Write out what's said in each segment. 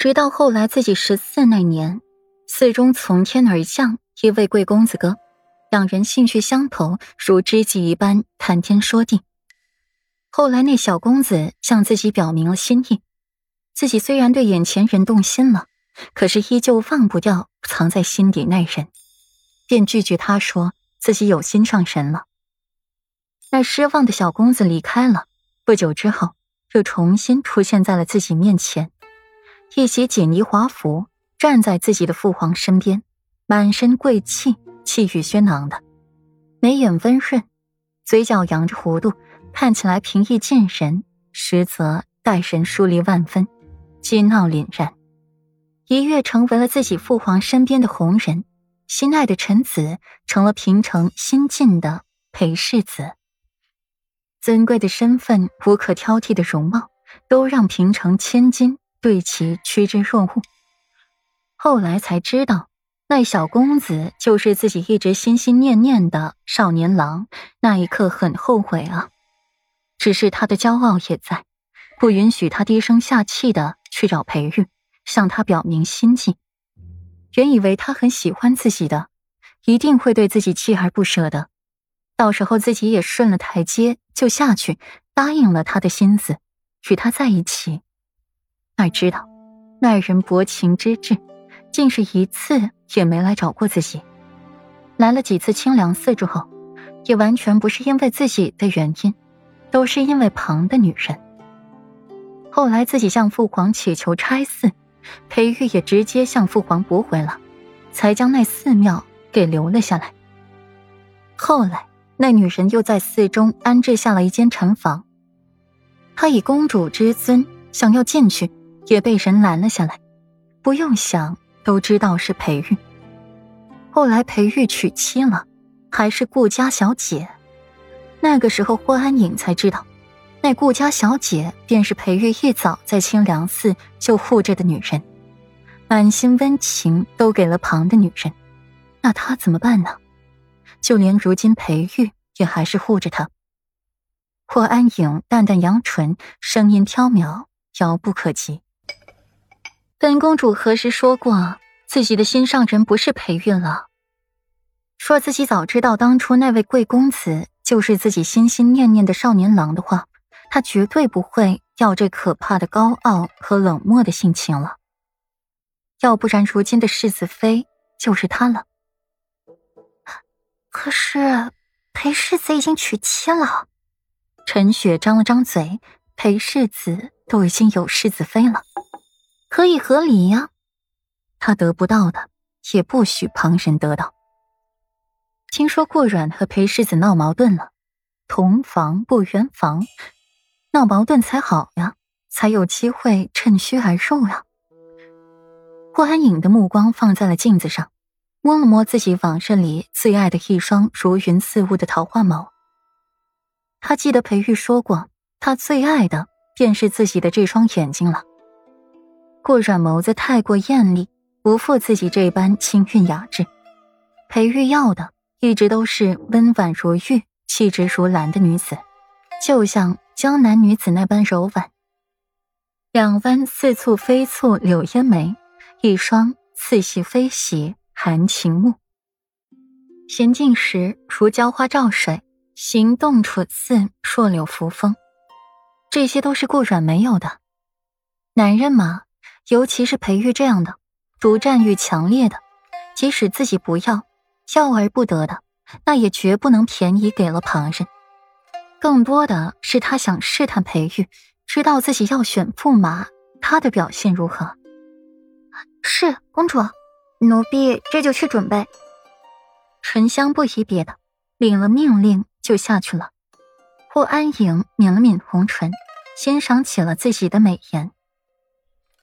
直到后来自己十四那年，寺中从天而降一位贵公子哥，两人兴趣相投，如知己一般谈天说地。后来那小公子向自己表明了心意，自己虽然对眼前人动心了，可是依旧忘不掉藏在心底那人，便拒绝他说自己有心上人了。那失望的小公子离开了，不久之后又重新出现在了自己面前，一袭锦衣华服，站在自己的父皇身边，满身贵气，气宇轩昂的，眉眼温润，嘴角扬着弧度。看起来平易近人，实则待人疏离万分，激闹凛然，一跃成为了自己父皇身边的红人，心爱的臣子成了平城新晋的裴世子。尊贵的身份，无可挑剔的容貌，都让平城千金对其趋之若鹜。后来才知道，那小公子就是自己一直心心念念的少年郎。那一刻很后悔啊。只是他的骄傲也在，不允许他低声下气的去找裴玉，向他表明心迹。原以为他很喜欢自己的，一定会对自己锲而不舍的，到时候自己也顺了台阶就下去答应了他的心思，与他在一起。哪知道那人薄情之至，竟是一次也没来找过自己。来了几次清凉寺之后，也完全不是因为自己的原因。都是因为旁的女人。后来自己向父皇祈求拆寺，裴玉也直接向父皇驳回了，才将那寺庙给留了下来。后来那女人又在寺中安置下了一间禅房，她以公主之尊想要进去，也被人拦了下来。不用想都知道是裴玉。后来裴玉娶妻了，还是顾家小姐。那个时候，霍安影才知道，那顾家小姐便是裴玉一早在清凉寺就护着的女人，满心温情都给了旁的女人，那他怎么办呢？就连如今裴玉也还是护着他。霍安影淡淡扬唇，声音飘渺，遥不可及。本公主何时说过自己的心上人不是裴玉了？说自己早知道当初那位贵公子。就是自己心心念念的少年郎的话，他绝对不会要这可怕的高傲和冷漠的性情了。要不然，如今的世子妃就是他了。可是裴世子已经娶妻了。陈雪张了张嘴，裴世子都已经有世子妃了，所以合理呀。他得不到的，也不许旁人得到。听说顾阮和裴世子闹矛盾了，同房不圆房，闹矛盾才好呀，才有机会趁虚而入呀。霍安影的目光放在了镜子上，摸了摸自己往日里最爱的一双如云似雾的桃花眸。他记得裴玉说过，他最爱的便是自己的这双眼睛了。顾阮眸子太过艳丽，不负自己这般清韵雅致。裴玉要的。一直都是温婉如玉、气质如兰的女子，就像江南女子那般柔婉。两弯似蹙非蹙柳烟眉，一双似喜非喜含情目。娴静时如娇花照水，行动处似弱柳扶风。这些都是顾阮没有的。男人嘛，尤其是裴玉这样的，独占欲强烈的，即使自己不要。要而不得的，那也绝不能便宜给了旁人。更多的是他想试探裴玉，知道自己要选驸马，他的表现如何。是公主，奴婢这就去准备。沉香不疑别的，领了命令就下去了。霍安影抿了抿红唇，欣赏起了自己的美颜。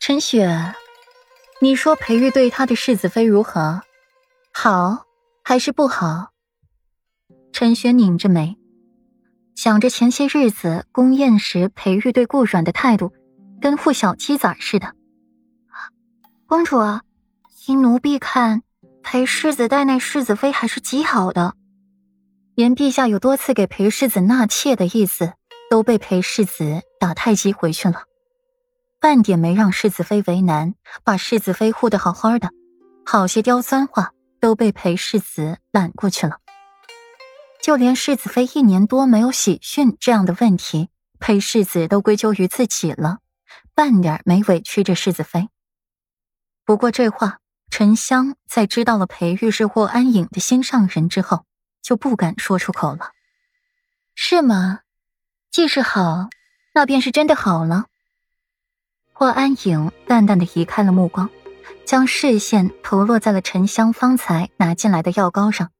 陈雪，你说裴玉对他的世子妃如何？好。还是不好。陈雪拧着眉，想着前些日子宫宴时裴玉对顾阮的态度，跟护小鸡仔似的。公主，依奴婢看，裴世子待那世子妃还是极好的。连陛下有多次给裴世子纳妾的意思，都被裴世子打太极回去了。半点没让世子妃为难，把世子妃护得好好的，好些刁钻话都被裴世子揽过去了。就连世子妃一年多没有喜讯这样的问题，裴世子都归咎于自己了，半点没委屈着世子妃。不过这话，沉香在知道了裴玉是霍安影的心上人之后，就不敢说出口了。是吗？既是好，那便是真的好了。霍安影淡淡的移开了目光，将视线投落在了沉香方才拿进来的药膏上。